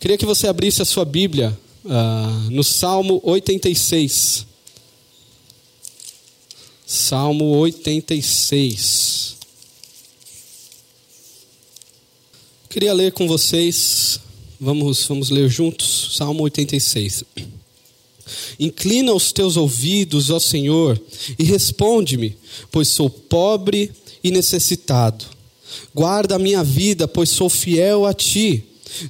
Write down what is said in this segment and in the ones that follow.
Queria que você abrisse a sua Bíblia uh, no Salmo 86. Salmo 86. Queria ler com vocês, vamos, vamos ler juntos, Salmo 86. Inclina os teus ouvidos, ó Senhor, e responde-me, pois sou pobre e necessitado. Guarda a minha vida, pois sou fiel a ti.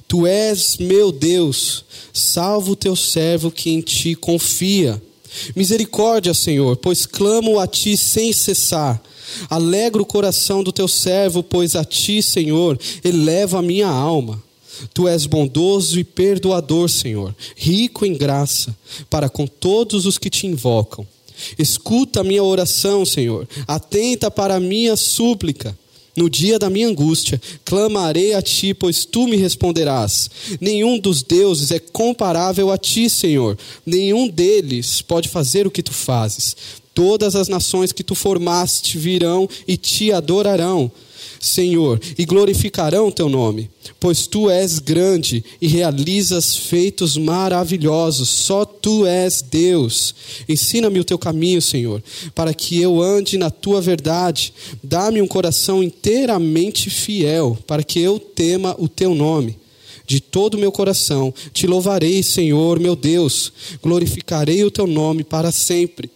Tu és meu Deus, salva o teu servo que em ti confia. Misericórdia, Senhor, pois clamo a ti sem cessar. Alegra o coração do teu servo, pois a ti, Senhor, eleva a minha alma. Tu és bondoso e perdoador, Senhor, rico em graça, para com todos os que te invocam. Escuta a minha oração, Senhor, atenta para a minha súplica. No dia da minha angústia, clamarei a ti, pois tu me responderás. Nenhum dos deuses é comparável a ti, Senhor. Nenhum deles pode fazer o que tu fazes. Todas as nações que tu formaste virão e te adorarão. Senhor, e glorificarão teu nome, pois tu és grande e realizas feitos maravilhosos, só tu és Deus. Ensina-me o teu caminho, Senhor, para que eu ande na tua verdade. Dá-me um coração inteiramente fiel, para que eu tema o teu nome de todo o meu coração. Te louvarei, Senhor, meu Deus. Glorificarei o teu nome para sempre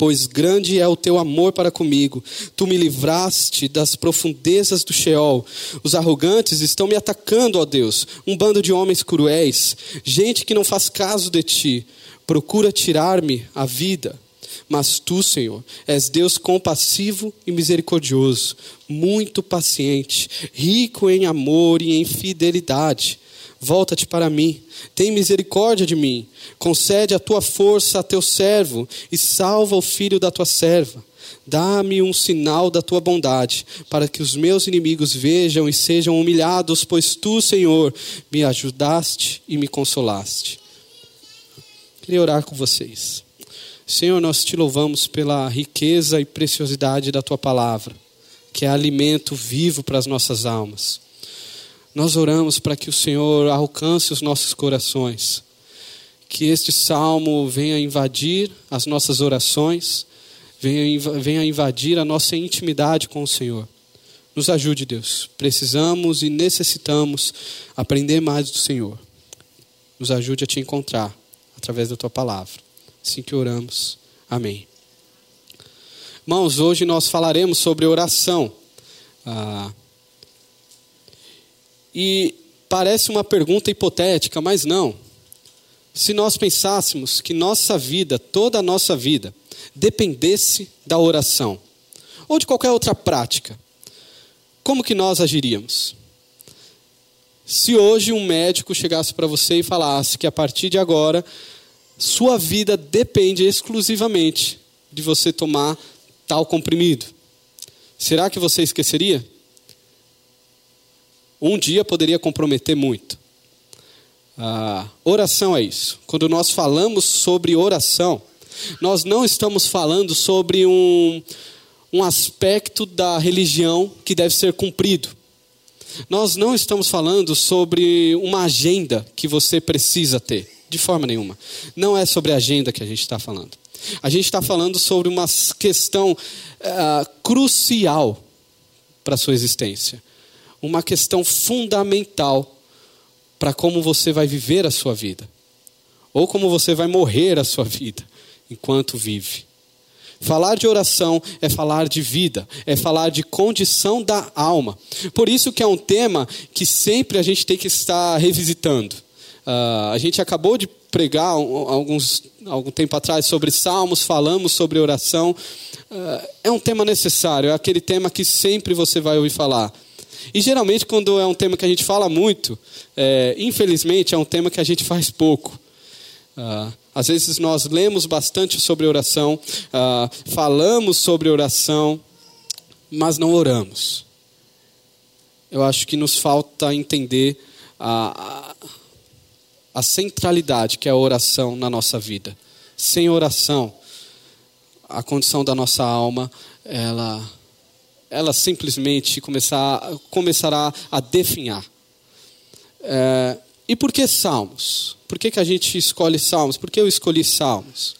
pois grande é o teu amor para comigo. Tu me livraste das profundezas do Sheol. Os arrogantes estão me atacando, ó Deus, um bando de homens cruéis, gente que não faz caso de ti, procura tirar-me a vida. Mas tu, Senhor, és Deus compassivo e misericordioso, muito paciente, rico em amor e em fidelidade Volta-te para mim, tem misericórdia de mim, concede a tua força a teu servo e salva o filho da tua serva. Dá-me um sinal da tua bondade, para que os meus inimigos vejam e sejam humilhados, pois tu, Senhor, me ajudaste e me consolaste. Queria orar com vocês. Senhor, nós te louvamos pela riqueza e preciosidade da tua palavra, que é alimento vivo para as nossas almas. Nós oramos para que o Senhor alcance os nossos corações, que este salmo venha invadir as nossas orações, venha, invadir a nossa intimidade com o Senhor. Nos ajude, Deus. Precisamos e necessitamos aprender mais do Senhor. Nos ajude a te encontrar através da tua palavra. Assim que oramos. Amém. Irmãos, hoje nós falaremos sobre oração. Ah, e parece uma pergunta hipotética, mas não. Se nós pensássemos que nossa vida, toda a nossa vida, dependesse da oração, ou de qualquer outra prática, como que nós agiríamos? Se hoje um médico chegasse para você e falasse que a partir de agora, sua vida depende exclusivamente de você tomar tal comprimido, será que você esqueceria? Um dia poderia comprometer muito. A oração é isso. Quando nós falamos sobre oração, nós não estamos falando sobre um, um aspecto da religião que deve ser cumprido. Nós não estamos falando sobre uma agenda que você precisa ter, de forma nenhuma. Não é sobre a agenda que a gente está falando. A gente está falando sobre uma questão uh, crucial para a sua existência uma questão fundamental para como você vai viver a sua vida, ou como você vai morrer a sua vida enquanto vive. Falar de oração é falar de vida, é falar de condição da alma. Por isso que é um tema que sempre a gente tem que estar revisitando. Uh, a gente acabou de pregar alguns, algum tempo atrás sobre salmos, falamos sobre oração. Uh, é um tema necessário, é aquele tema que sempre você vai ouvir falar. E geralmente, quando é um tema que a gente fala muito, é, infelizmente, é um tema que a gente faz pouco. Ah, às vezes nós lemos bastante sobre oração, ah, falamos sobre oração, mas não oramos. Eu acho que nos falta entender a, a, a centralidade que é a oração na nossa vida. Sem oração, a condição da nossa alma, ela ela simplesmente começar, começará a definhar. É, e por que salmos? Por que, que a gente escolhe salmos? Por que eu escolhi salmos?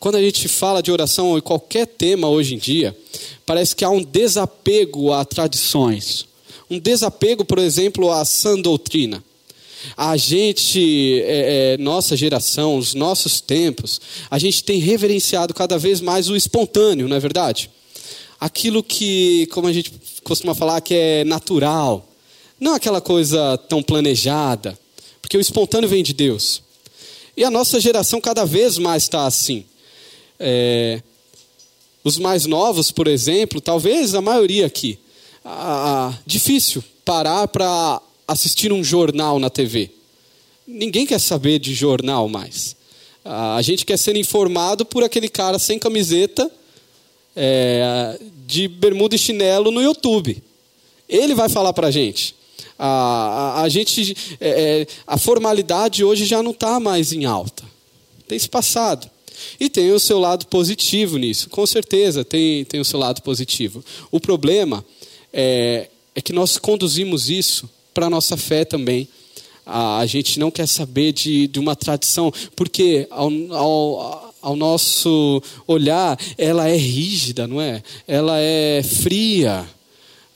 Quando a gente fala de oração ou qualquer tema hoje em dia, parece que há um desapego a tradições. Um desapego, por exemplo, à sã doutrina. A gente, é, é, nossa geração, os nossos tempos, a gente tem reverenciado cada vez mais o espontâneo, não é verdade? Aquilo que, como a gente costuma falar, que é natural. Não aquela coisa tão planejada. Porque o espontâneo vem de Deus. E a nossa geração cada vez mais está assim. É, os mais novos, por exemplo, talvez a maioria aqui, ah, difícil parar para assistir um jornal na TV. Ninguém quer saber de jornal mais. Ah, a gente quer ser informado por aquele cara sem camiseta, é, de bermuda e chinelo no YouTube. Ele vai falar para a gente. A, a, gente é, é, a formalidade hoje já não está mais em alta. Tem se passado. E tem o seu lado positivo nisso, com certeza tem, tem o seu lado positivo. O problema é, é que nós conduzimos isso para a nossa fé também. A, a, gente não quer saber de, de uma tradição, porque ao, ao, ao nosso olhar, ela é rígida, não é? Ela é fria.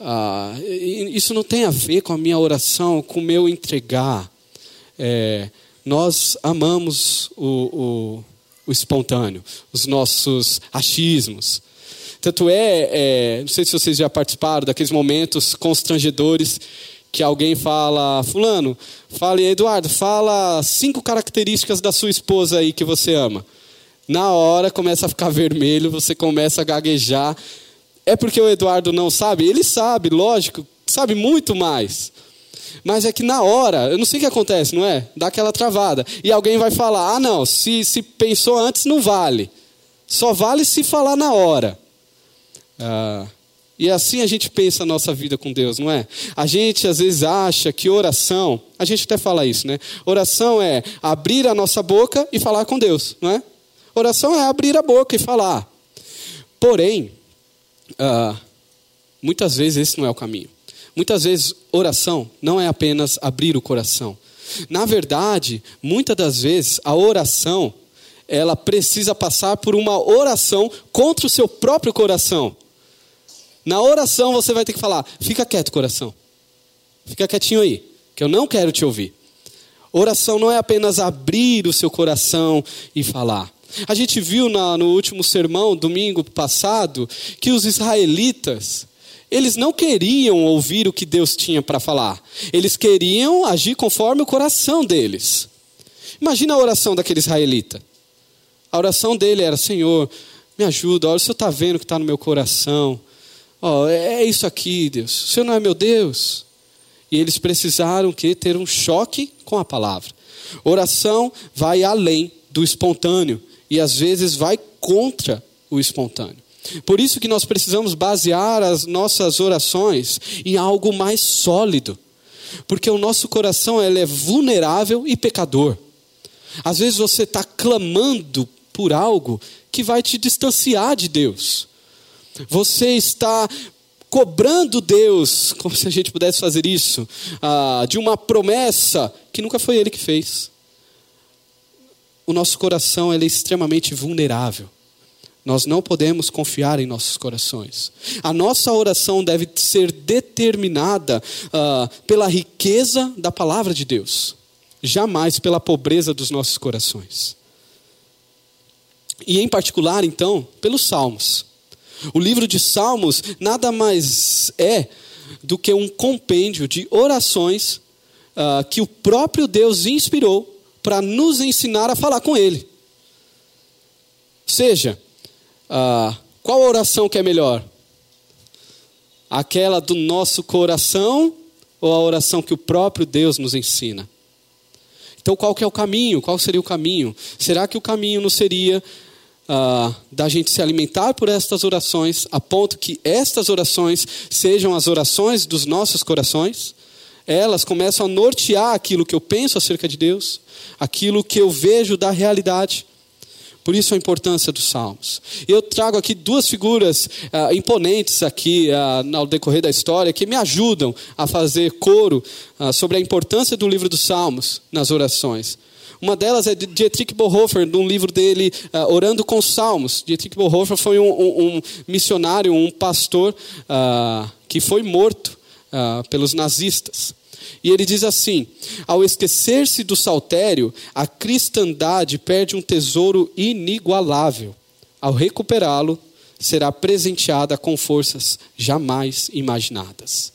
Ah, isso não tem a ver com a minha oração, com o meu entregar. É, nós amamos o, o o espontâneo, os nossos achismos. Tanto é, é, não sei se vocês já participaram daqueles momentos constrangedores que alguém fala, fulano, fale, Eduardo, fala cinco características da sua esposa aí que você ama. Na hora começa a ficar vermelho, você começa a gaguejar. É porque o Eduardo não sabe? Ele sabe, lógico, sabe muito mais. Mas é que na hora, eu não sei o que acontece, não é? Dá aquela travada. E alguém vai falar: ah, não, se, se pensou antes, não vale. Só vale se falar na hora. Ah, e assim a gente pensa a nossa vida com Deus, não é? A gente às vezes acha que oração, a gente até fala isso, né? Oração é abrir a nossa boca e falar com Deus, não é? Oração é abrir a boca e falar. Porém, ah, muitas vezes esse não é o caminho. Muitas vezes, oração não é apenas abrir o coração. Na verdade, muitas das vezes, a oração, ela precisa passar por uma oração contra o seu próprio coração. Na oração, você vai ter que falar: fica quieto, coração. Fica quietinho aí, que eu não quero te ouvir. Oração não é apenas abrir o seu coração e falar. A gente viu na, no último sermão, domingo passado, que os israelitas, eles não queriam ouvir o que Deus tinha para falar. Eles queriam agir conforme o coração deles. Imagina a oração daquele israelita. A oração dele era: Senhor, me ajuda. Olha, o Senhor está vendo o que está no meu coração. Oh, é isso aqui, Deus. O Senhor não é meu Deus. E eles precisaram que ter um choque com a palavra. Oração vai além do espontâneo e às vezes vai contra o espontâneo. Por isso que nós precisamos basear as nossas orações em algo mais sólido. Porque o nosso coração ele é vulnerável e pecador. Às vezes você está clamando por algo que vai te distanciar de Deus. Você está cobrando Deus, como se a gente pudesse fazer isso, ah, de uma promessa que nunca foi Ele que fez. O nosso coração é extremamente vulnerável. Nós não podemos confiar em nossos corações. A nossa oração deve ser determinada uh, pela riqueza da palavra de Deus, jamais pela pobreza dos nossos corações. E em particular, então, pelos Salmos. O livro de Salmos nada mais é do que um compêndio de orações uh, que o próprio Deus inspirou para nos ensinar a falar com Ele. Seja, ah, qual oração que é melhor? Aquela do nosso coração ou a oração que o próprio Deus nos ensina? Então, qual que é o caminho? Qual seria o caminho? Será que o caminho não seria ah, da gente se alimentar por estas orações, a ponto que estas orações sejam as orações dos nossos corações? Elas começam a nortear aquilo que eu penso acerca de Deus, aquilo que eu vejo da realidade. Por isso a importância dos salmos. Eu trago aqui duas figuras uh, imponentes aqui uh, ao decorrer da história que me ajudam a fazer coro uh, sobre a importância do livro dos salmos nas orações. Uma delas é Dietrich Bonhoeffer, num livro dele, Orando com os Salmos. Dietrich Bonhoeffer foi um, um, um missionário, um pastor que foi morto pelos nazistas. E ele diz assim: ao esquecer-se do saltério, a cristandade perde um tesouro inigualável. Ao recuperá-lo, será presenteada com forças jamais imaginadas.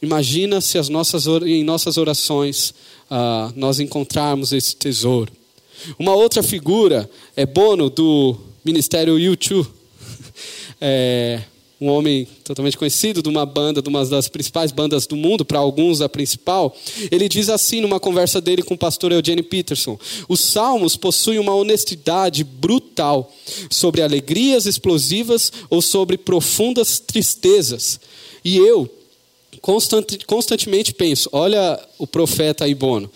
Imagina se as nossas, em nossas orações uh, nós encontrarmos esse tesouro. Uma outra figura é Bono, do Ministério U2. É, um homem totalmente conhecido de uma banda, de uma das principais bandas do mundo, para alguns a principal, ele diz assim numa conversa dele com o pastor Eugene Peterson: Os salmos possuem uma honestidade brutal sobre alegrias explosivas ou sobre profundas tristezas. E eu constante, constantemente penso: olha o profeta Ibono,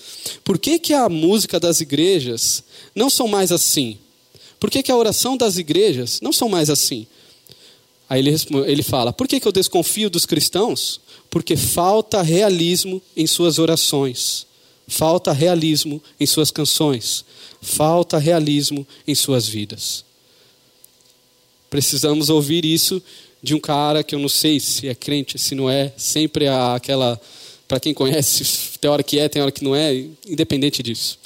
por que, que a música das igrejas não são mais assim? Por que, que a oração das igrejas não são mais assim? Aí ele, ele fala: por que, que eu desconfio dos cristãos? Porque falta realismo em suas orações, falta realismo em suas canções, falta realismo em suas vidas. Precisamos ouvir isso de um cara que eu não sei se é crente, se não é, sempre aquela. Para quem conhece, tem hora que é, tem hora que não é, independente disso.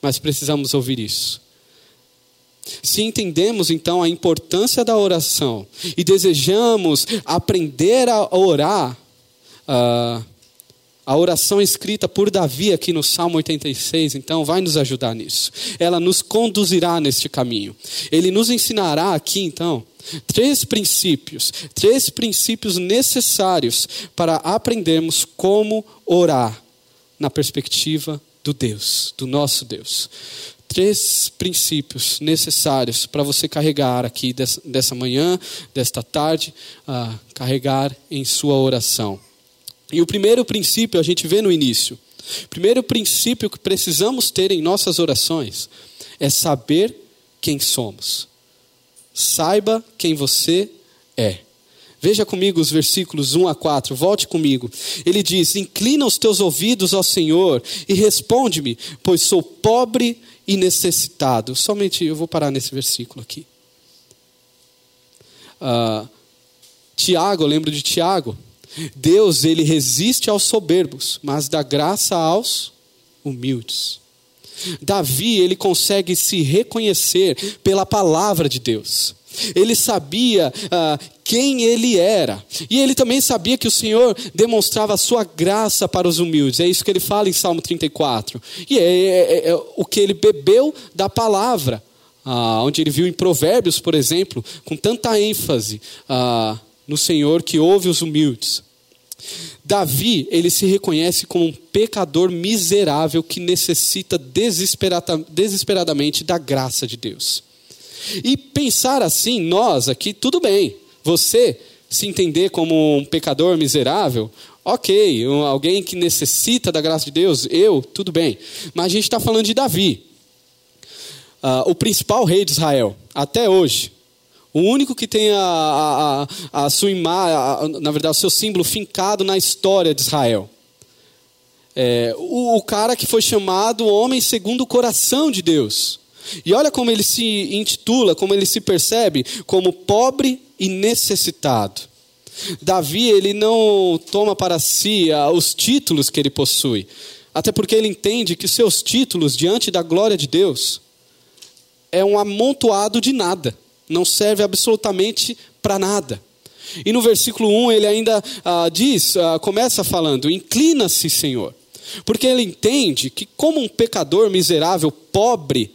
Mas precisamos ouvir isso. Se entendemos então a importância da oração e desejamos aprender a orar, uh, a oração escrita por Davi aqui no Salmo 86, então, vai nos ajudar nisso. Ela nos conduzirá neste caminho. Ele nos ensinará aqui, então, três princípios, três princípios necessários para aprendermos como orar na perspectiva do Deus, do nosso Deus três princípios necessários para você carregar aqui dessa, manhã, desta tarde, carregar em sua oração. E o primeiro princípio a gente vê no início. O primeiro princípio que precisamos ter em nossas orações é saber quem somos. Saiba quem você é. Veja comigo os versículos 1 a 4, volte comigo. Ele diz: Inclina os teus ouvidos ao Senhor e responde-me, pois sou pobre e necessitado. Somente eu vou parar nesse versículo aqui. Uh, Tiago, eu lembro de Tiago. Deus, ele resiste aos soberbos, mas dá graça aos humildes. Davi, ele consegue se reconhecer pela palavra de Deus. Ele sabia uh, quem ele era. E ele também sabia que o Senhor demonstrava a sua graça para os humildes. É isso que ele fala em Salmo 34. E é, é, é, é o que ele bebeu da palavra. Uh, onde ele viu em Provérbios, por exemplo, com tanta ênfase uh, no Senhor que ouve os humildes. Davi, ele se reconhece como um pecador miserável que necessita desesperada, desesperadamente da graça de Deus. E pensar assim, nós aqui, tudo bem. Você se entender como um pecador miserável, ok. Alguém que necessita da graça de Deus, eu, tudo bem. Mas a gente está falando de Davi, uh, o principal rei de Israel, até hoje. O único que tem a, a, a, sua imagem, na verdade, o seu símbolo fincado na história de Israel. É, o, o cara que foi chamado homem segundo o coração de Deus. E olha como ele se intitula, como ele se percebe como pobre e necessitado. Davi, ele não toma para si ah, os títulos que ele possui, até porque ele entende que seus títulos diante da glória de Deus é um amontoado de nada, não serve absolutamente para nada. E no versículo 1 ele ainda ah, diz, ah, começa falando: Inclina-se, Senhor. Porque ele entende que, como um pecador miserável, pobre,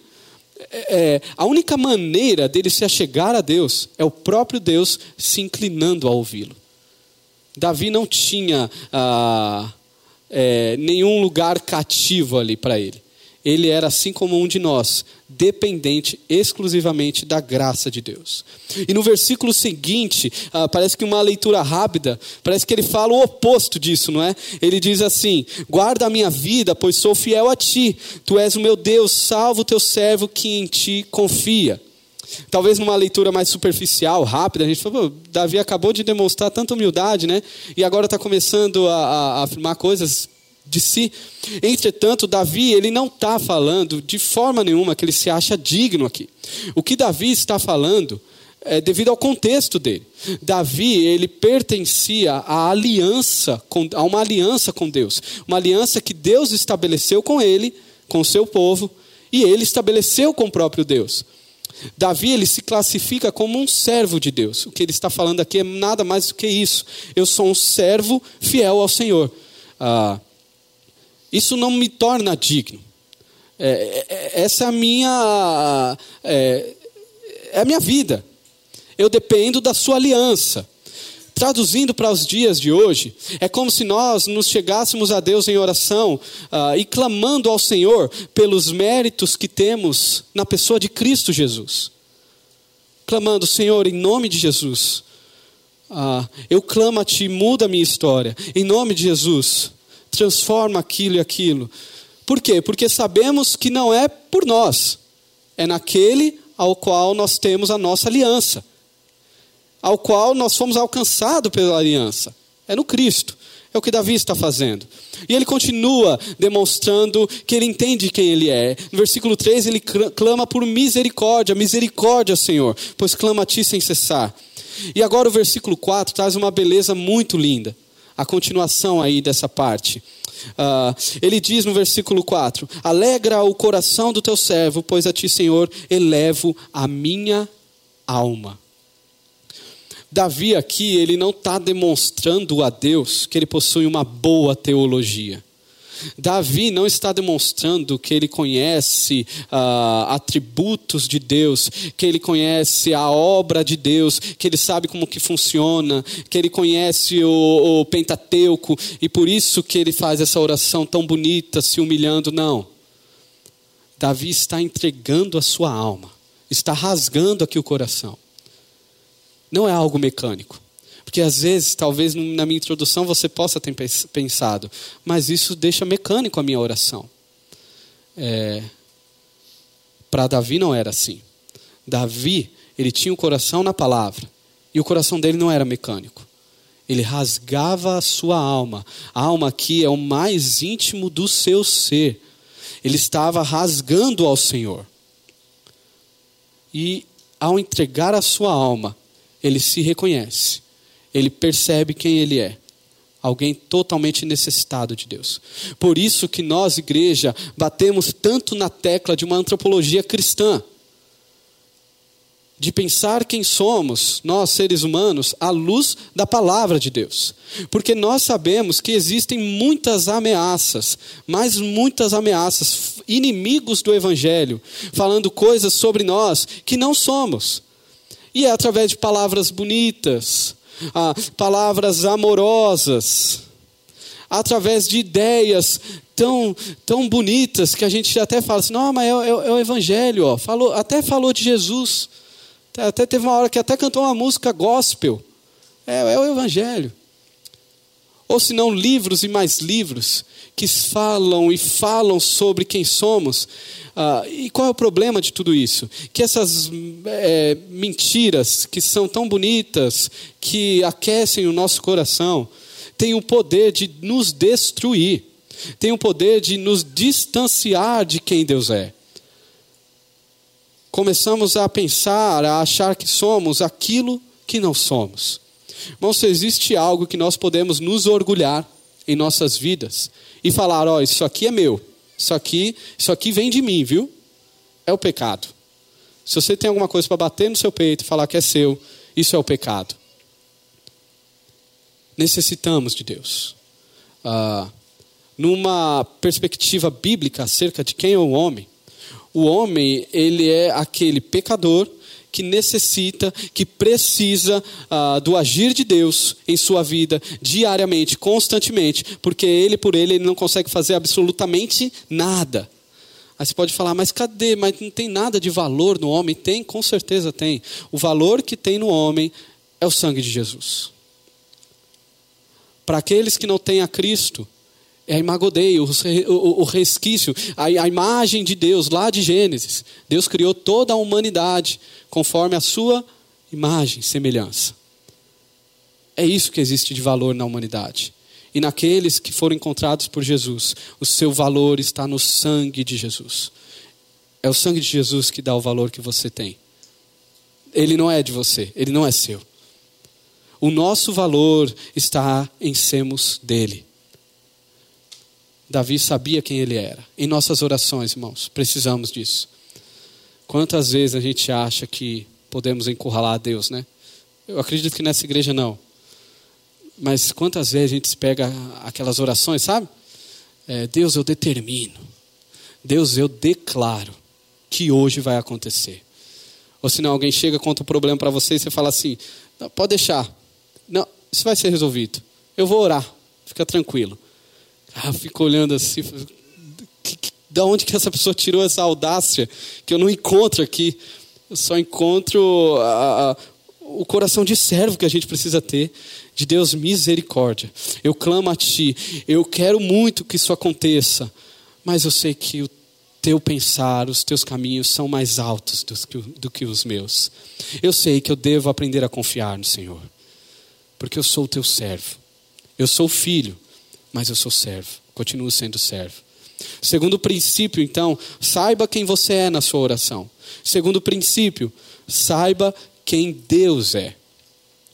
é, é, a única maneira dele se achegar a Deus é o próprio Deus se inclinando a ouvi-lo. Davi não tinha ah, é, nenhum lugar cativo ali para ele. ele era assim como um de nós, dependente exclusivamente da graça de Deus. E no versículo seguinte, ah, parece que uma leitura rápida, parece que ele fala o oposto disso, não é? Ele diz assim: Guarda a minha vida, pois sou fiel a ti. Tu és o meu Deus, salvo o teu servo que em ti confia. Talvez numa leitura mais superficial, rápida, a gente fala, Davi acabou de demonstrar tanta humildade, né? E agora está começando a, a, a afirmar coisas de si. Entretanto, Davi, ele não está falando de forma nenhuma que ele se acha digno aqui. O que Davi está falando é devido ao contexto dele. Davi, ele pertencia à aliança, a uma aliança com Deus. Uma aliança que Deus estabeleceu com ele, com o seu povo, e ele estabeleceu com o próprio Deus. Davi ele se classifica como um servo de Deus. O que ele está falando aqui é nada mais do que isso. Eu sou um servo fiel ao Senhor. Ah, isso não me torna digno. É, é, é, essa é a minha, é, é a minha vida. Eu dependo da sua aliança. Traduzindo para os dias de hoje, é como se nós nos chegássemos a Deus em oração uh, e clamando ao Senhor pelos méritos que temos na pessoa de Cristo Jesus. Clamando, Senhor, em nome de Jesus, uh, eu clamo a Ti, muda a minha história. Em nome de Jesus, transforma aquilo e aquilo. Por quê? Porque sabemos que não é por nós, é naquele ao qual nós temos a nossa aliança, ao qual nós fomos alcançados pela aliança. É no Cristo. É o que Davi está fazendo. E ele continua demonstrando que ele entende quem ele é. No versículo 3, ele clama por misericórdia, misericórdia, Senhor, pois clama a ti sem cessar. E agora o versículo 4 traz uma beleza muito linda a continuação aí dessa parte. Uh, ele diz no versículo 4: Alegra o coração do teu servo, pois a ti, Senhor, elevo a minha alma. Davi aqui, ele não está demonstrando a Deus que ele possui uma boa teologia. Davi não está demonstrando que ele conhece uh, atributos de Deus, que ele conhece a obra de Deus, que ele sabe como que funciona, que ele conhece o, o Pentateuco e por isso que ele faz essa oração tão bonita, se humilhando. Não. Davi está entregando a sua alma, está rasgando aqui o coração. Não é algo mecânico. Porque às vezes, talvez na minha introdução você possa ter pensado, mas isso deixa mecânico a minha oração. É, Para Davi não era assim. Davi, ele tinha o coração na palavra, e o coração dele não era mecânico. Ele rasgava a sua alma. A alma aqui é o mais íntimo do seu ser. Ele estava rasgando ao Senhor. E ao entregar a sua alma, ele se reconhece ele percebe quem ele é. Alguém totalmente necessitado de Deus. Por isso que nós, igreja, batemos tanto na tecla de uma antropologia cristã. De pensar quem somos, nós seres humanos, à luz da palavra de Deus. Porque nós sabemos que existem muitas ameaças, mas muitas ameaças, inimigos do Evangelho, falando coisas sobre nós que não somos. E é através de palavras bonitas, ah, palavras amorosas, através de ideias tão, tão bonitas que a gente até fala assim, não, mas é, é, é o Evangelho, ó. Falou, até falou de Jesus. Até teve uma hora que até cantou uma música gospel. É, é o Evangelho. Ou se não, livros e mais livros que falam e falam sobre quem somos. Ah, e qual é o problema de tudo isso? Que essas é, mentiras que são tão bonitas, que aquecem o nosso coração, têm o poder de nos destruir, têm o poder de nos distanciar de quem Deus é. Começamos a pensar, a achar que somos aquilo que não somos. Irmão, se existe algo que nós podemos nos orgulhar em nossas vidas e falar: ó, oh, isso aqui é meu, isso aqui, isso aqui vem de mim, viu? É o pecado. Se você tem alguma coisa para bater no seu peito e falar que é seu, isso é o pecado. Necessitamos de Deus. Ah, numa perspectiva bíblica acerca de quem é o homem, o homem ele é aquele pecador que necessita, que precisa ah, do agir de Deus em sua vida diariamente, constantemente, porque ele por ele, ele não consegue fazer absolutamente nada. Aí você pode falar, mas cadê? Mas não tem nada de valor no homem? Tem, com certeza tem. O valor que tem no homem é o sangue de Jesus. Para aqueles que não têm a Cristo, é a imagodeia, o, resquício, a imagem de Deus lá de Gênesis. Deus criou toda a humanidade conforme a sua imagem, semelhança. É isso que existe de valor na humanidade. E naqueles que foram encontrados por Jesus, o seu valor está no sangue de Jesus. É o sangue de Jesus que dá o valor que você tem. Ele não é de você, ele não é seu. O nosso valor está em sermos dele. Davi sabia quem ele era. Em nossas orações, irmãos, precisamos disso. Quantas vezes a gente acha que podemos encurralar a Deus, né? Eu acredito que nessa igreja não. Mas quantas vezes a gente pega aquelas orações, sabe? É, Deus, eu determino. Deus, eu declaro que hoje vai acontecer. Ou se não, alguém chega, conta o um problema para você e você fala assim: pode deixar. Não, isso vai ser resolvido. Eu vou orar. Fica tranquilo. Ah, fico olhando assim, da onde que essa pessoa tirou essa audácia que eu não encontro aqui? Eu só encontro a, a, o coração de servo que a gente precisa ter, de Deus misericórdia. Eu clamo a Ti, eu quero muito que isso aconteça, mas eu sei que o Teu pensar, os Teus caminhos são mais altos do que, do que os meus. Eu sei que eu devo aprender a confiar no Senhor, porque eu sou o Teu servo, eu sou filho mas eu sou servo, continuo sendo servo. Segundo princípio, então, saiba quem você é na sua oração. Segundo princípio, saiba quem Deus é.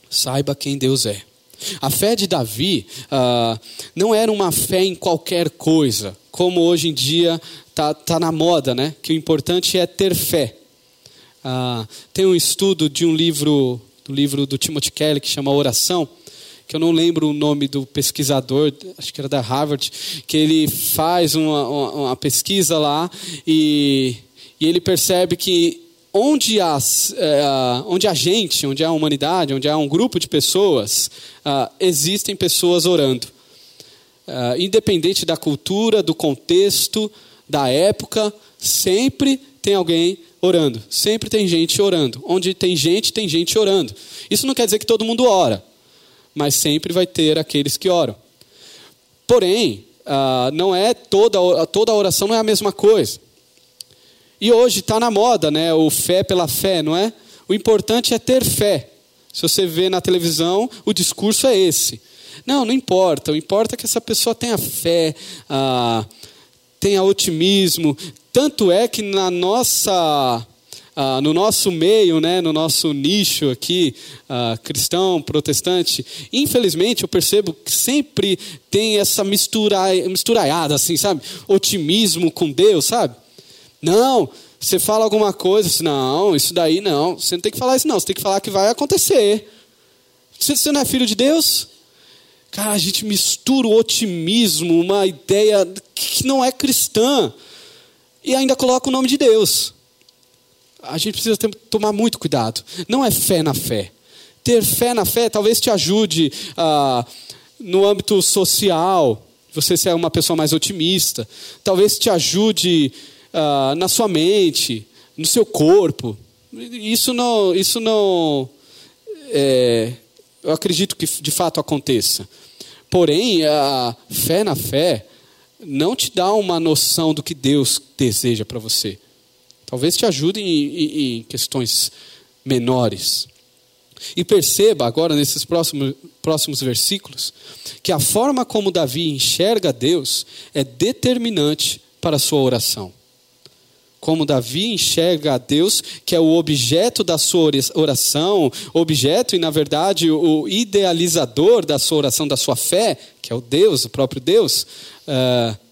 Saiba quem Deus é. A fé de Davi uh, não era uma fé em qualquer coisa, como hoje em dia está tá na moda, né? Que o importante é ter fé. Uh, tem um estudo de um livro, do livro do Timothy Kelly que chama Oração, que eu não lembro o nome do pesquisador, acho que era da Harvard, que ele faz uma, uma, uma pesquisa lá e, e, ele percebe que onde, as, é, onde a gente, onde há humanidade, onde há um grupo de pessoas, uh, existem pessoas orando. Uh, independente da cultura, do contexto, da época, sempre tem alguém orando. Sempre tem gente orando. Onde tem gente, tem gente orando. Isso não quer dizer que todo mundo ora mas sempre vai ter aqueles que oram. Porém, uh, não é toda, toda oração não é a mesma coisa. E hoje está na moda, né? O fé pela fé, não é? O importante é ter fé. Se você vê na televisão, o discurso é esse. Não, não importa. O importa é que essa pessoa tenha fé, uh, tenha otimismo. Tanto é que na nossa ah, no nosso meio, né, no nosso nicho aqui, ah, cristão, protestante, infelizmente eu percebo que sempre tem essa mistura, misturaiada, assim, sabe? Otimismo com Deus, sabe? Não, você fala alguma coisa, assim, não, isso daí não, você não tem que falar isso não, você tem que falar que vai acontecer. Você, você não é filho de Deus? Cara, a gente mistura o otimismo, uma ideia que não é cristã, e ainda coloca o nome de Deus a gente precisa ter, tomar muito cuidado. Não é fé na fé. Ter fé na fé talvez te ajude ah, no âmbito social, você ser uma pessoa mais otimista. Talvez te ajude ah, na sua mente, no seu corpo. Isso não, isso não, é, eu acredito que de fato aconteça. Porém, a fé na fé não te dá uma noção do que Deus deseja para você. Talvez te ajude em, em, em questões menores. E perceba agora, nesses próximos, próximos versículos, que a forma como Davi enxerga Deus é determinante para a sua oração. Como Davi enxerga a Deus, que é o objeto da sua oração, objeto e, na verdade, o idealizador da sua oração, da sua fé, que é o Deus, o próprio Deus. Uh,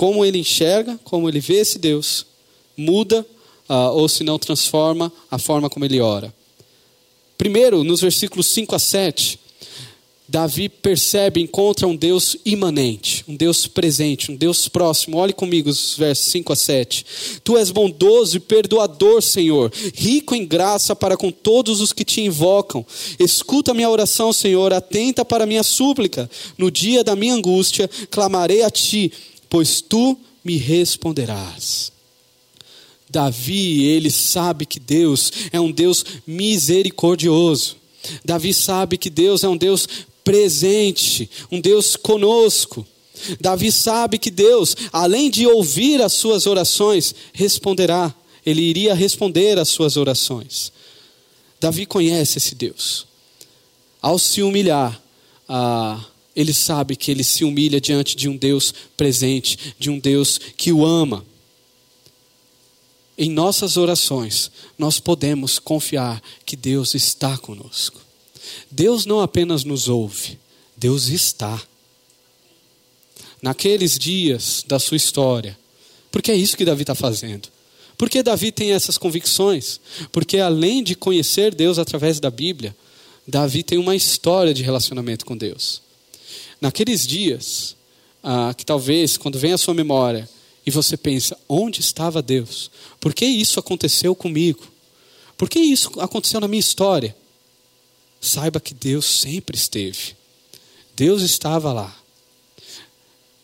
como ele enxerga, como ele vê esse Deus, muda uh, ou se não transforma a forma como ele ora. Primeiro, nos versículos 5 a 7, Davi percebe, encontra um Deus imanente, um Deus presente, um Deus próximo. Olhe comigo os versos 5 a 7. Tu és bondoso e perdoador, Senhor, rico em graça para com todos os que te invocam. Escuta minha oração, Senhor, atenta para minha súplica. No dia da minha angústia, clamarei a ti pois tu me responderás. Davi, ele sabe que Deus é um Deus misericordioso. Davi sabe que Deus é um Deus presente, um Deus conosco. Davi sabe que Deus, além de ouvir as suas orações, responderá. Ele iria responder às suas orações. Davi conhece esse Deus. Ao se humilhar, ah, ele sabe que ele se humilha diante de um Deus presente, de um Deus que o ama. Em nossas orações, nós podemos confiar que Deus está conosco. Deus não apenas nos ouve, Deus está. Naqueles dias da sua história, porque é isso que Davi está fazendo. Por que Davi tem essas convicções? Porque além de conhecer Deus através da Bíblia, Davi tem uma história de relacionamento com Deus. Naqueles dias, ah, que talvez quando vem a sua memória e você pensa, onde estava Deus? Por que isso aconteceu comigo? Por que isso aconteceu na minha história? Saiba que Deus sempre esteve. Deus estava lá.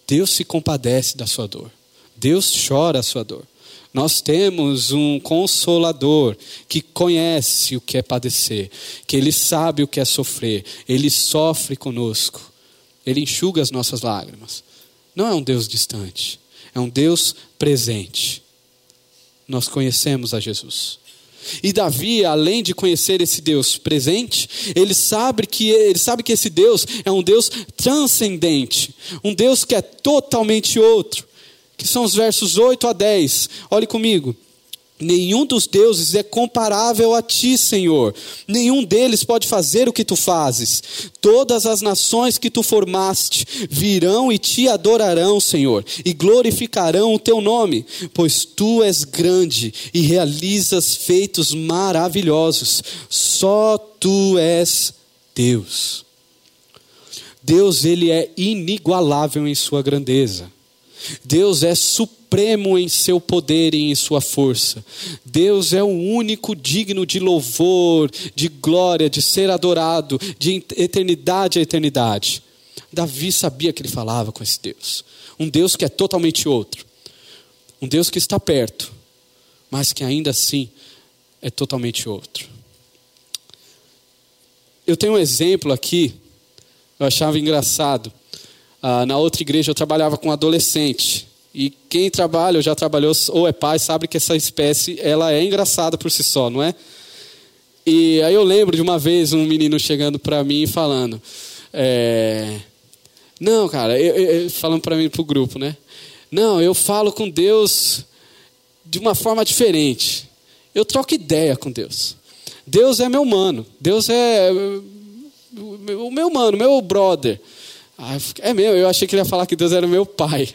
Deus se compadece da sua dor. Deus chora a sua dor. Nós temos um consolador que conhece o que é padecer, que ele sabe o que é sofrer, ele sofre conosco, ele enxuga as nossas lágrimas. Não é um Deus distante, é um Deus presente. Nós conhecemos a Jesus. E Davi, além de conhecer esse Deus presente, ele sabe que ele sabe que esse Deus é um Deus transcendente, um Deus que é totalmente outro que são os versos 8 a 10. Olhe comigo. Nenhum dos deuses é comparável a ti, Senhor. Nenhum deles pode fazer o que tu fazes. Todas as nações que tu formaste virão e te adorarão, Senhor, e glorificarão o teu nome, pois tu és grande e realizas feitos maravilhosos. Só tu és Deus. Deus, ele é inigualável em sua grandeza. Deus é supremo em seu poder e em sua força. Deus é o único digno de louvor, de glória, de ser adorado, de eternidade a eternidade. Davi sabia que ele falava com esse Deus. Um Deus que é totalmente outro. Um Deus que está perto, mas que ainda assim é totalmente outro. Eu tenho um exemplo aqui, eu achava engraçado. Ah, na outra igreja eu trabalhava com adolescente. E quem trabalha ou já trabalhou ou é pai sabe que essa espécie ela é engraçada por si só, não é? E aí eu lembro de uma vez um menino chegando para mim e falando, é, não, cara, eu, eu, falando para mim pro grupo, né? Não, eu falo com Deus de uma forma diferente. Eu troco ideia com Deus. Deus é meu mano. Deus é o meu mano, meu brother. é meu, eu achei que ele ia falar que Deus era meu pai.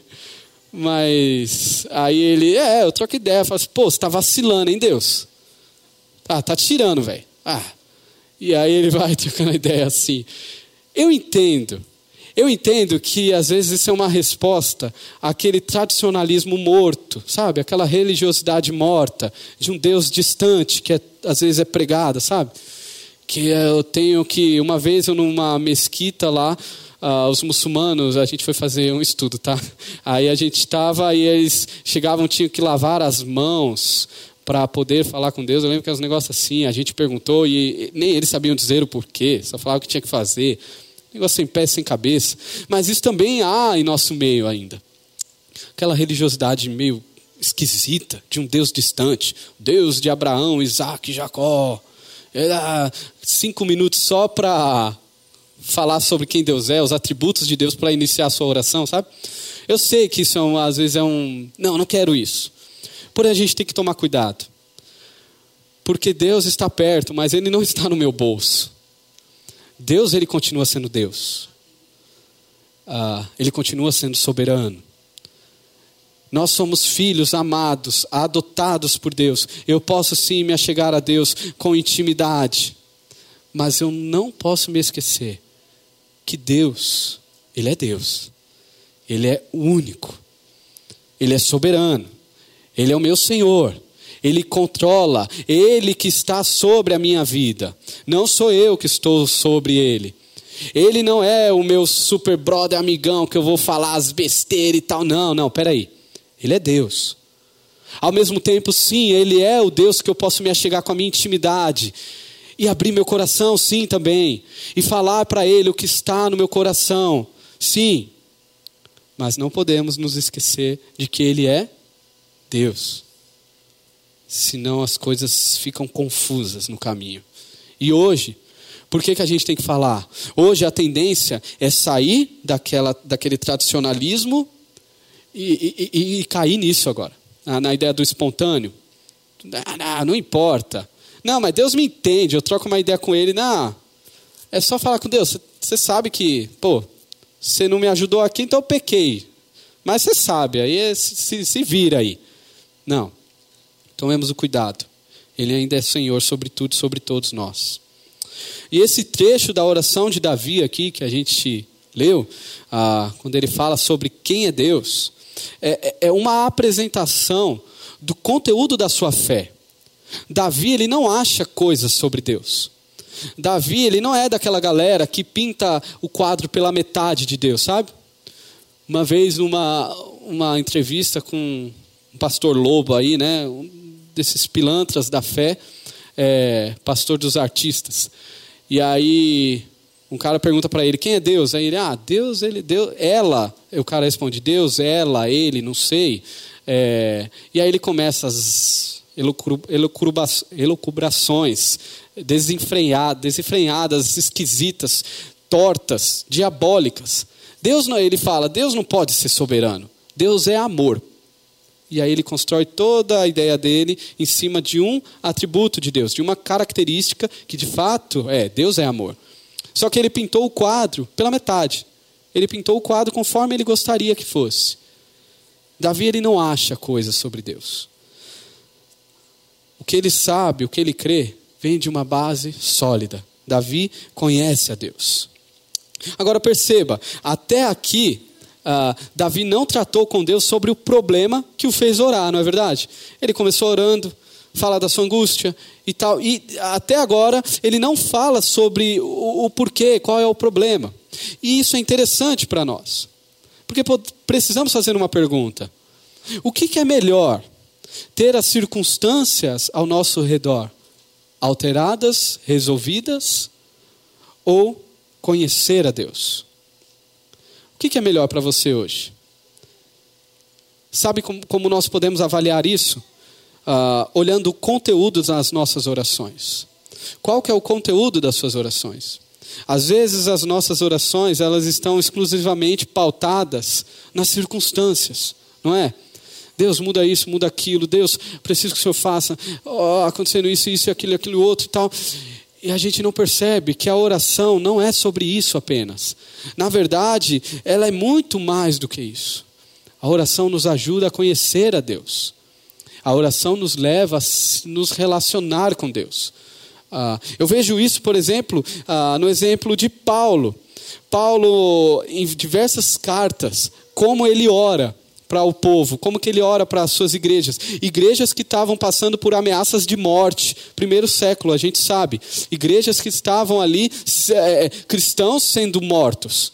Mas aí ele, é, eu troco ideia, falo assim, pô, você tá vacilando, hein, Deus? Ah, tá tirando, velho. Ah. E aí ele vai trocando ideia assim. Eu entendo. Eu entendo que às vezes isso é uma resposta àquele tradicionalismo morto, sabe? Aquela religiosidade morta de um Deus distante que é, às vezes é pregada, sabe? Que eu tenho que uma vez eu numa mesquita lá, uh, os muçulmanos, a gente foi fazer um estudo, tá? Aí a gente estava e eles chegavam, tinham que lavar as mãos para poder falar com Deus. Eu lembro que era um negócios assim, a gente perguntou e nem eles sabiam dizer o porquê, só falavam o que tinha que fazer. Negócio sem pé, sem cabeça. Mas isso também há em nosso meio ainda. Aquela religiosidade meio esquisita de um Deus distante. Deus de Abraão, Isaac, Jacó. Era cinco minutos só para falar sobre quem Deus é, os atributos de Deus para iniciar a sua oração, sabe? Eu sei que isso é um, às vezes é um. Não, não quero isso. Porém, a gente tem que tomar cuidado. Porque Deus está perto, mas Ele não está no meu bolso. Deus, Ele continua sendo Deus. Ah, ele continua sendo soberano. Nós somos filhos amados, adotados por Deus. Eu posso sim me achegar a Deus com intimidade, mas eu não posso me esquecer que Deus, Ele é Deus, Ele é único, Ele é soberano, Ele é o meu Senhor, Ele controla, Ele que está sobre a minha vida, não sou eu que estou sobre Ele. Ele não é o meu super brother amigão que eu vou falar as besteiras e tal. Não, não, peraí. Ele é Deus. Ao mesmo tempo, sim, Ele é o Deus que eu posso me achegar com a minha intimidade e abrir meu coração, sim, também, e falar para Ele o que está no meu coração, sim. Mas não podemos nos esquecer de que Ele é Deus. Senão as coisas ficam confusas no caminho. E hoje, por que, que a gente tem que falar? Hoje a tendência é sair daquela, daquele tradicionalismo e, e, e cair nisso agora. Na ideia do espontâneo. Ah, não importa. Não, mas Deus me entende. Eu troco uma ideia com ele. Não, é só falar com Deus. Você sabe que, pô, você não me ajudou aqui, então eu pequei. Mas você sabe, aí é, se, se, vira aí. Não. Tomemos o cuidado. Ele ainda é Senhor sobre tudo, sobre todos nós. E esse trecho da oração de Davi aqui, que a gente leu, ah, quando ele fala sobre quem é Deus, é, é, é uma apresentação do conteúdo da sua fé. Davi, ele não acha coisas sobre Deus. Davi, ele não é daquela galera que pinta o quadro pela metade de Deus, sabe? Uma vez, numa uma entrevista com um pastor Lobo aí, né? Um desses pilantras da fé, é, pastor dos artistas. E aí um cara pergunta para ele quem é Deus, aí ele ah Deus ele Deus ela, o cara responde Deus ela ele não sei, é, e aí ele começa as elucubrações desenfreadas, esquisitas, tortas, diabólicas. Deus não, ele fala, Deus não pode ser soberano. Deus é amor. E aí ele constrói toda a ideia dele em cima de um atributo de Deus, de uma característica que de fato é, Deus é amor. Só que ele pintou o quadro pela metade. Ele pintou o quadro conforme ele gostaria que fosse. Davi ele não acha coisas sobre Deus. O que ele sabe, o que ele crê, vem de uma base sólida. Davi conhece a Deus. Agora perceba, até aqui, uh, Davi não tratou com Deus sobre o problema que o fez orar, não é verdade? Ele começou orando, fala da sua angústia e tal, e até agora ele não fala sobre o, o porquê, qual é o problema. E isso é interessante para nós, porque precisamos fazer uma pergunta: o que, que é melhor? Ter as circunstâncias ao nosso redor alteradas, resolvidas, ou conhecer a Deus? O que é melhor para você hoje? Sabe como, nós podemos avaliar isso? Uh, olhando o conteúdo das nossas orações. Qual que é o conteúdo das suas orações? Às vezes as nossas orações elas estão exclusivamente pautadas nas circunstâncias, não é? Deus muda isso, muda aquilo. Deus, preciso que o Senhor faça. Oh, acontecendo isso, isso, aquilo, aquilo outro e tal. E a gente não percebe que a oração não é sobre isso apenas. Na verdade, ela é muito mais do que isso. A oração nos ajuda a conhecer a Deus. A oração nos leva a nos relacionar com Deus. Ah, eu vejo isso, por exemplo, ah, no exemplo de Paulo. Paulo, em diversas cartas, como ele ora para o povo, como que ele ora para as suas igrejas. Igrejas que estavam passando por ameaças de morte, primeiro século, a gente sabe. Igrejas que estavam ali, é, cristãos sendo mortos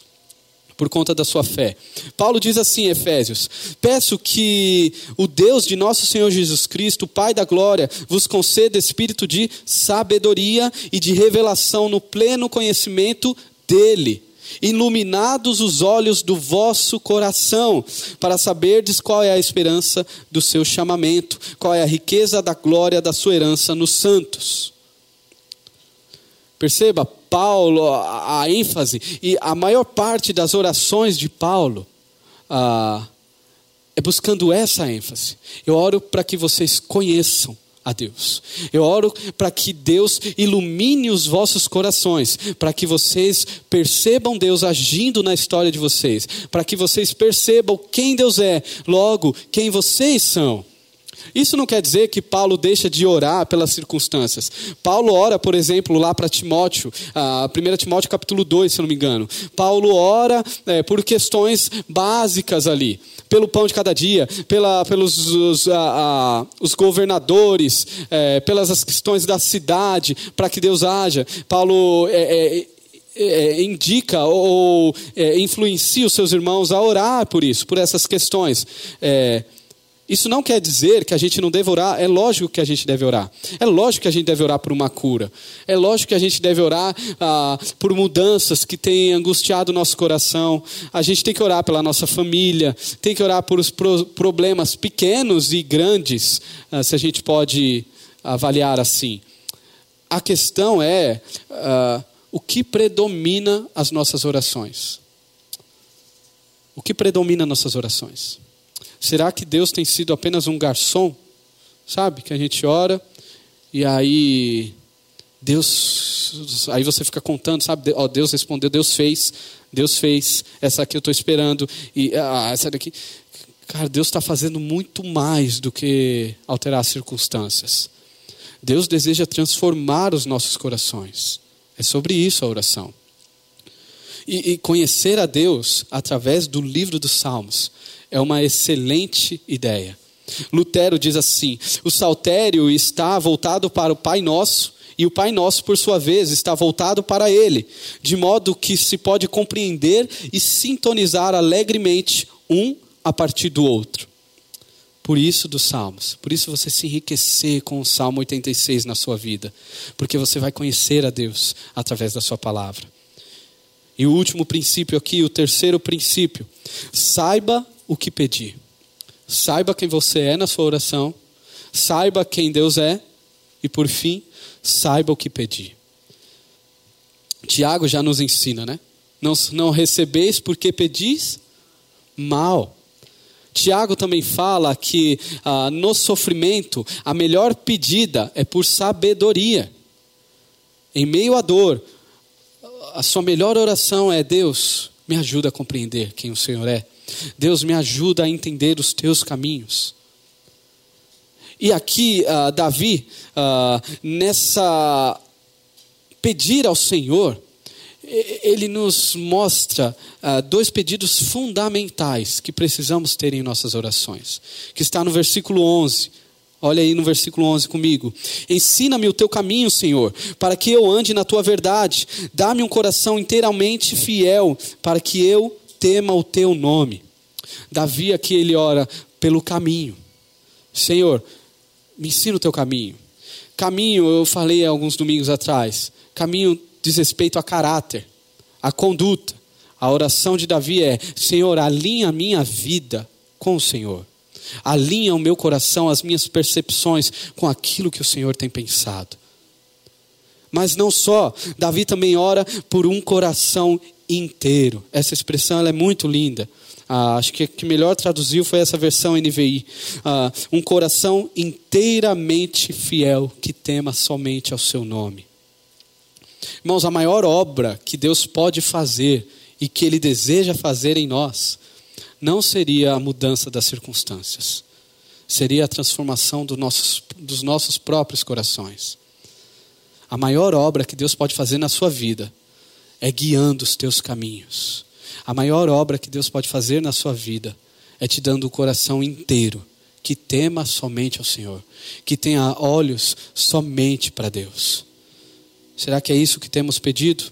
por conta da sua fé. Paulo diz assim, Efésios: Peço que o Deus de nosso Senhor Jesus Cristo, Pai da glória, vos conceda espírito de sabedoria e de revelação no pleno conhecimento dele iluminados os olhos do vosso coração, para saberdes qual é a esperança do seu chamamento, qual é a riqueza da glória da sua herança nos santos. Perceba, Paulo, a, a ênfase, e a maior parte das orações de Paulo ah, é buscando essa ênfase. Eu oro para que vocês conheçam a Deus. Eu oro para que Deus ilumine os vossos corações, para que vocês percebam Deus agindo na história de vocês, para que vocês percebam quem Deus é, logo, quem vocês são. Isso não quer dizer que Paulo deixa de orar pelas circunstâncias. Paulo ora, por exemplo, lá para Timóteo, a 1 Timóteo capítulo 2, se não me engano. Paulo ora é, por questões básicas ali pelo pão de cada dia, pela, pelos os, a, a, os governadores, é, pelas as questões da cidade, para que Deus haja. Paulo é, é, é indica ou é, influencia os seus irmãos a orar por isso, por essas questões. É, Isso não quer dizer que a gente não deve orar, é lógico que a gente deve orar. É lógico que a gente deve orar por uma cura. É lógico que a gente deve orar ah, por mudanças que têm angustiado o nosso coração. A gente tem que orar pela nossa família, tem que orar por os pro problemas pequenos e grandes, ah, se a gente pode avaliar assim. A questão é ah, o que predomina as nossas orações. O que predomina nossas orações? Será que Deus tem sido apenas um garçom? Sabe? Que a gente ora e aí Deus, aí você fica contando, sabe? Ó, Deus respondeu, Deus fez, Deus fez. Essa aqui eu estou esperando e ah, essa daqui, cara, Deus está fazendo muito mais do que alterar as circunstâncias. Deus deseja transformar os nossos corações. É sobre isso a oração. E, e conhecer a Deus através do livro dos Salmos é uma excelente ideia. Lutero diz assim: o saltério está voltado para o Pai Nosso e o Pai Nosso, por sua vez, está voltado para Ele, de modo que se pode compreender e sintonizar alegremente um a partir do outro. Por isso dos Salmos, por isso você se enriquecer com o Salmo 86 na sua vida, porque você vai conhecer a Deus através da sua palavra. E o último princípio aqui, o terceiro princípio, saiba o que pedir. Saiba quem você é na sua oração, saiba quem Deus é e, por fim, saiba o que pedir. Tiago já nos ensina, né? Não, não recebeis porque pedis mal. Tiago também fala que ah, no sofrimento a melhor pedida é por sabedoria. Em meio à dor, a sua melhor oração é: Deus, me ajuda a compreender quem o Senhor é. Deus me ajuda a entender os teus caminhos. E aqui, uh, Davi, uh, nessa pedir ao Senhor, ele nos mostra uh, dois pedidos fundamentais que precisamos ter em nossas orações, que está no versículo 11. Olha aí no versículo 11 comigo. Ensina-me o teu caminho, Senhor, para que eu ande na tua verdade. Dá-me um coração inteiramente fiel, para que eu tema o teu nome. Davi aqui ele ora pelo caminho. Senhor, me ensina o teu caminho. Caminho, eu falei alguns domingos atrás. Caminho diz respeito a caráter, a conduta. A oração de Davi é: Senhor, alinha a minha vida com o Senhor. Alinha o meu coração, as minhas percepções com aquilo que o Senhor tem pensado. Mas não só, Davi também ora por um coração inteiro. Essa expressão é muito linda. Ah, acho que a que melhor traduziu foi essa versão NVI. Ah, um coração inteiramente fiel que tema somente ao seu nome. Irmãos, a maior obra que Deus pode fazer e que Ele deseja fazer em nós não seria a mudança das circunstâncias, seria a transformação do nossos, dos nossos próprios corações. A maior obra que Deus pode fazer na sua vida é guiando os teus caminhos. A maior obra que Deus pode fazer na sua vida é te dando o coração inteiro, que tema somente ao Senhor, que tenha olhos somente para Deus. Será que é isso que temos pedido?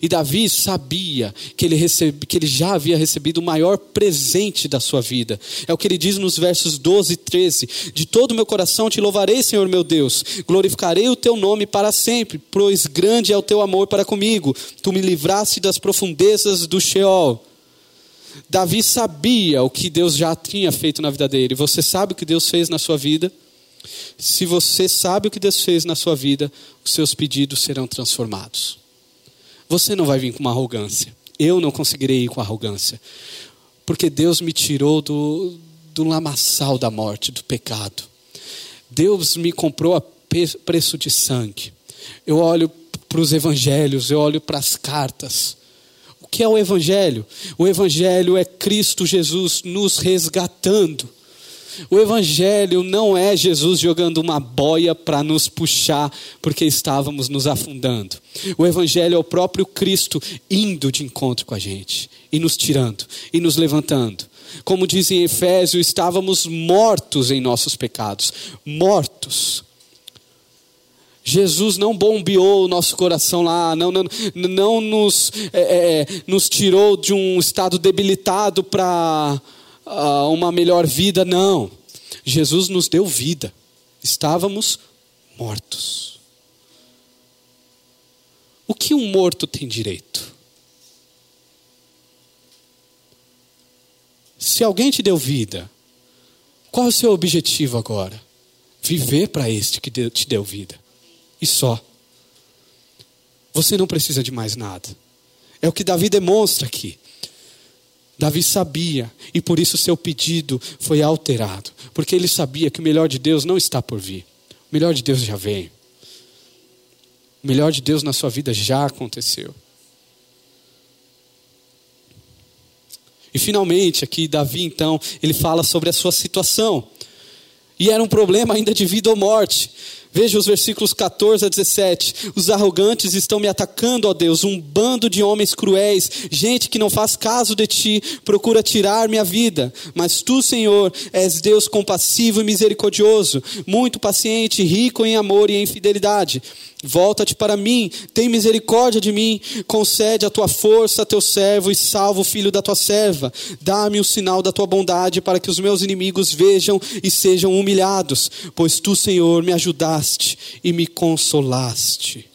E Davi sabia que ele, recebe, que ele já havia recebido o maior presente da sua vida. É o que ele diz nos versos 12 e 13: De todo o meu coração te louvarei, Senhor meu Deus, glorificarei o teu nome para sempre, pois grande é o teu amor para comigo. Tu me livraste das profundezas do Sheol. Davi sabia o que Deus já tinha feito na vida dele. Você sabe o que Deus fez na sua vida? Se você sabe o que Deus fez na sua vida, os seus pedidos serão transformados. Você não vai vir com uma arrogância. Eu não conseguirei ir com arrogância. Porque Deus me tirou do, do lamaçal da morte, do pecado. Deus me comprou a preço de sangue. Eu olho para os evangelhos, eu olho para as cartas. O que é o evangelho? O evangelho é Cristo Jesus nos resgatando o Evangelho não é Jesus jogando uma boia para nos puxar porque estávamos nos afundando. O Evangelho é o próprio Cristo indo de encontro com a gente e nos tirando e nos levantando. Como diz em Efésios, estávamos mortos em nossos pecados mortos. Jesus não bombeou o nosso coração lá, não, não, não nos, é, é, nos tirou de um estado debilitado para uh, uma melhor vida, não. Jesus nos deu vida. Estávamos mortos. O que um morto tem direito? Se alguém te deu vida, qual é o seu objetivo agora? Viver para este que te deu vida. E só. Você não precisa de mais nada. É o que Davi demonstra aqui. Davi sabia e por isso seu pedido foi alterado, porque ele sabia que o melhor de Deus não está por vir. O melhor de Deus já veio. O melhor de Deus na sua vida já aconteceu. E finalmente, aqui Davi então, ele fala sobre a sua situação. E era um problema ainda de vida ou morte. Veja os versículos 14 a 17. Os arrogantes estão me atacando, ó Deus, um bando de homens cruéis, gente que não faz caso de ti, procura tirar minha vida. Mas tu, Senhor, és Deus compassivo e misericordioso, muito paciente, rico em amor e em fidelidade. Volta-te para mim, tem misericórdia de mim, concede a tua força a teu servo e salva o filho da tua serva. Dá-me o sinal da tua bondade para que os meus inimigos vejam e sejam humilhados, pois tu, Senhor, me ajudaste e me consolaste.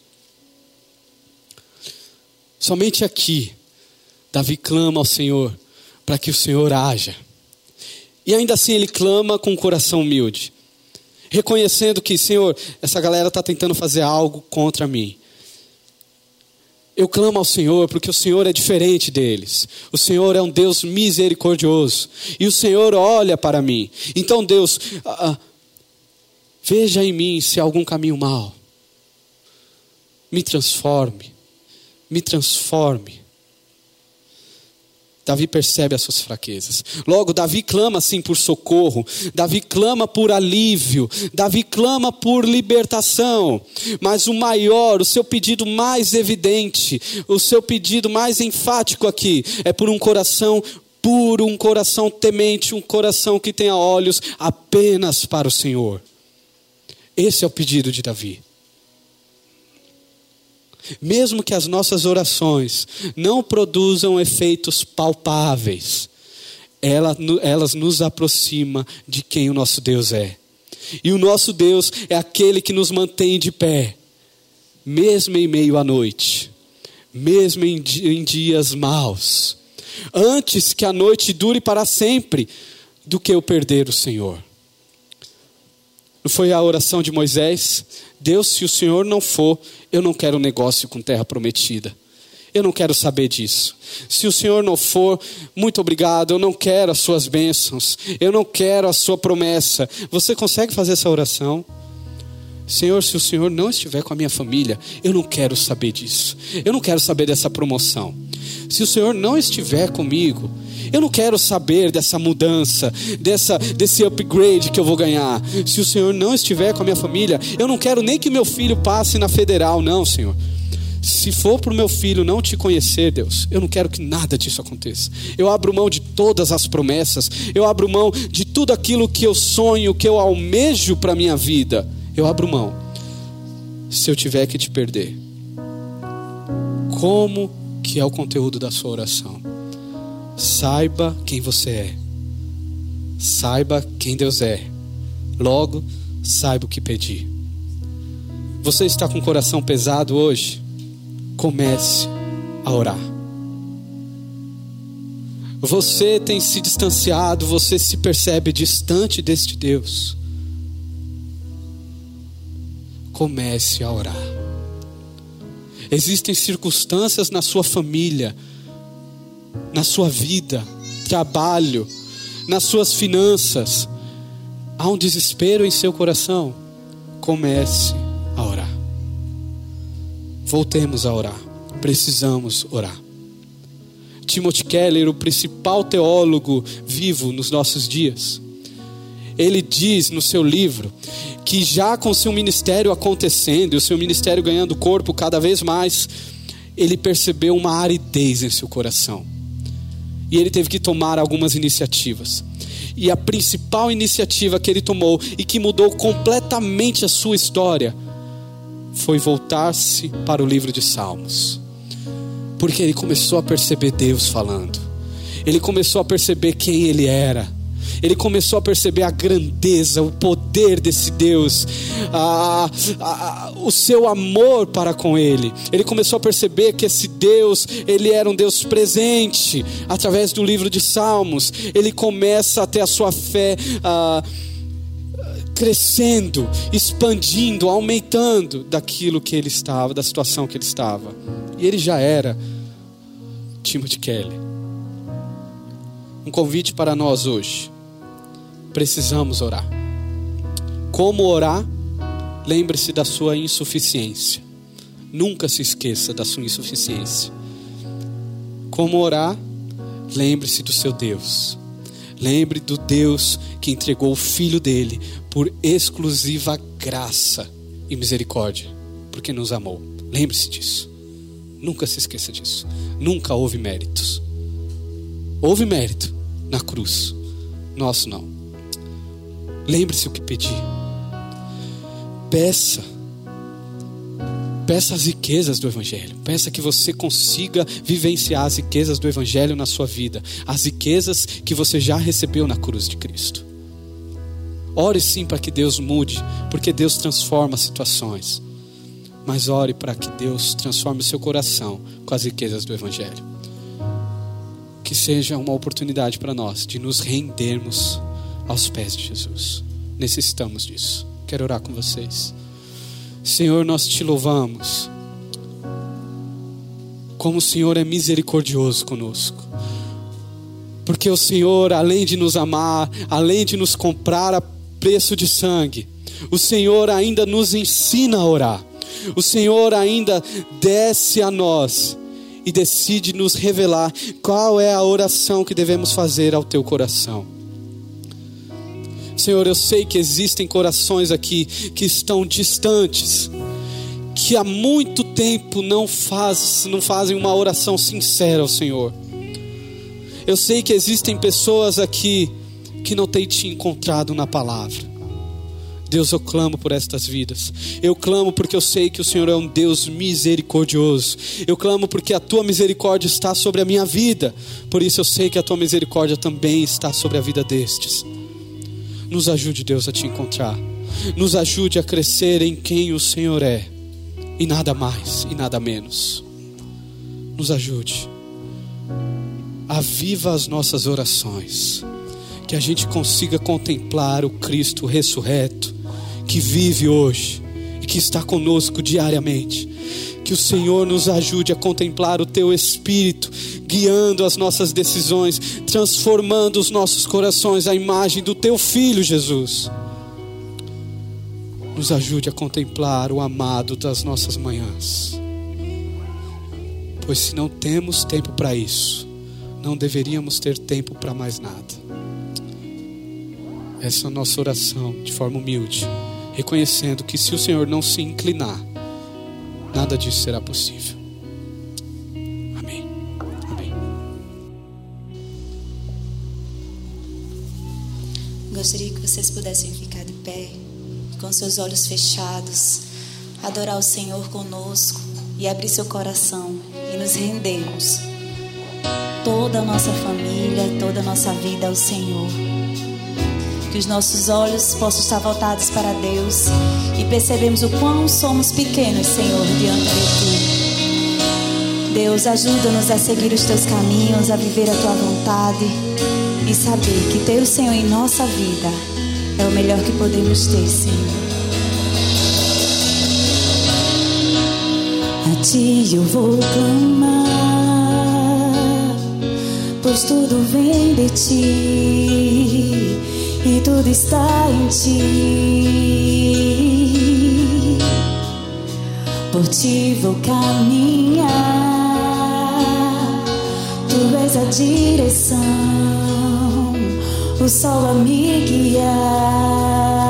Somente aqui, Davi clama ao Senhor para que o Senhor haja. E ainda assim ele clama com um coração humilde reconhecendo que, Senhor, essa galera está tentando fazer algo contra mim. Eu clamo ao Senhor porque o Senhor é diferente deles. O Senhor é um Deus misericordioso. E o Senhor olha para mim. Então, Deus, ah, ah, veja em mim se há algum caminho mal. Me transforme. Me transforme. Davi percebe as suas fraquezas. Logo, Davi clama assim por socorro, Davi clama por alívio, Davi clama por libertação. Mas o maior, o seu pedido mais evidente, o seu pedido mais enfático aqui é por um coração puro, um coração temente, um coração que tenha olhos apenas para o Senhor. Esse é o pedido de Davi. Mesmo que as nossas orações não produzam efeitos palpáveis, elas nos aproximam de quem o nosso Deus é. E o nosso Deus é aquele que nos mantém de pé, mesmo em meio à noite, mesmo em, em dias maus, antes que a noite dure para sempre, do que eu perder o Senhor. Foi a oração de Moisés? Deus, se o Senhor não for, eu não quero negócio com terra prometida. Eu não quero saber disso. Se o Senhor não for, muito obrigado, eu não quero as suas bênçãos. Eu não quero a sua promessa. Você consegue fazer essa oração? Senhor, se o Senhor não estiver com a minha família, eu não quero saber disso. Eu não quero saber dessa promoção. Se o Senhor não estiver comigo, eu não quero saber dessa mudança, dessa, desse upgrade que eu vou ganhar. Se o Senhor não estiver com a minha família, eu não quero nem que meu filho passe na federal, não, Senhor. Se for para o meu filho não te conhecer, Deus, eu não quero que nada disso aconteça. Eu abro mão de todas as promessas, eu abro mão de tudo aquilo que eu sonho, que eu almejo para a minha vida. Eu abro mão. Se eu tiver que te perder, como que é o conteúdo da sua oração? Saiba quem você é. Saiba quem Deus é. Logo, saiba o que pedir. Você está com o coração pesado hoje? Comece a orar. Você tem se distanciado, você se percebe distante deste Deus. Comece a orar. Existem circunstâncias na sua família na sua vida, trabalho, nas suas finanças, há um desespero em seu coração, comece a orar. Voltemos a orar. Precisamos orar. Timothy Keller, o principal teólogo vivo nos nossos dias, ele diz no seu livro que já com seu ministério acontecendo, e o seu ministério ganhando corpo cada vez mais, ele percebeu uma aridez em seu coração e ele teve que tomar algumas iniciativas. E a principal iniciativa que ele tomou e que mudou completamente a sua história foi voltar-se para o livro de Salmos. Porque ele começou a perceber Deus falando. Ele começou a perceber quem ele era. Ele começou a perceber a grandeza, o poder desse Deus, a, a, o seu amor para com ele. Ele começou a perceber que esse Deus, ele era um Deus presente. Através do livro de Salmos, ele começa a ter a sua fé. Crescendo, expandindo, aumentando daquilo que ele estava, da situação que ele estava. E ele já era Timothy Kelly. Um convite para nós hoje. Precisamos orar. Como orar? Lembre-se da sua insuficiência. Nunca se esqueça da sua insuficiência. Como orar? Lembre-se do seu Deus. Lembre do Deus que entregou o filho dele por exclusiva graça e misericórdia, porque nos amou. Lembre-se disso. Nunca se esqueça disso. Nunca houve méritos. Houve mérito na cruz. Nosso não. Lembre-se o que pedi. Peça. Peça as riquezas do Evangelho. Peça que você consiga vivenciar as riquezas do Evangelho na sua vida. As riquezas que você já recebeu na cruz de Cristo. Ore sim para que Deus mude, porque Deus transforma situações. Mas ore para que Deus transforme o seu coração com as riquezas do Evangelho. Que seja uma oportunidade para nós de nos rendermos aos pés de Jesus. Necessitamos disso. Quero orar com vocês. Senhor, nós te louvamos. Como o Senhor é misericordioso conosco. Porque o Senhor, além de nos amar, além de nos comprar a preço de sangue, o Senhor ainda nos ensina a orar. O Senhor ainda desce a nós e decide nos revelar qual é a oração que devemos fazer ao teu coração. Senhor, eu sei que existem corações aqui que estão distantes, que há muito tempo não, faz, não fazem uma oração sincera ao Senhor. Eu sei que existem pessoas aqui que não têm te encontrado na palavra. Deus, eu clamo por estas vidas. Eu clamo porque eu sei que o Senhor é um Deus misericordioso. Eu clamo porque a tua misericórdia está sobre a minha vida. Por isso eu sei que a tua misericórdia também está sobre a vida destes. Nos ajude, Deus, a te encontrar. Nos ajude a crescer em quem o Senhor é. E nada mais e nada menos. Nos ajude. Aviva as nossas orações. Que a gente consiga contemplar o Cristo ressurreto, que vive hoje que está conosco diariamente. Que o Senhor nos ajude a contemplar o Teu Espírito, guiando as nossas decisões, transformando os nossos corações à imagem do Teu Filho Jesus. Nos ajude a contemplar o amado das nossas manhãs. Pois se não temos tempo para isso, não deveríamos ter tempo para mais nada. Essa é a nossa oração de forma humilde, reconhecendo que se o Senhor não se inclinar, nada disso será possível. Amém. Amém. Gostaria que vocês pudessem ficar de pé, com seus olhos fechados, adorar o Senhor conosco e abrir seu coração e nos rendermos toda a nossa família, toda a nossa vida ao Senhor. Que os nossos olhos possam estar voltados para Deus e percebemos o quão somos pequenos, Senhor, diante de Ti. Deus, ajuda-nos a seguir os Teus caminhos, a viver a Tua vontade e saber que ter o Senhor em nossa vida é o melhor que podemos ter, Senhor. A Ti eu vou clamar pois tudo vem de ti tudo está em ti. Por ti vou caminhar, tu és a direção, o sol a me guiar.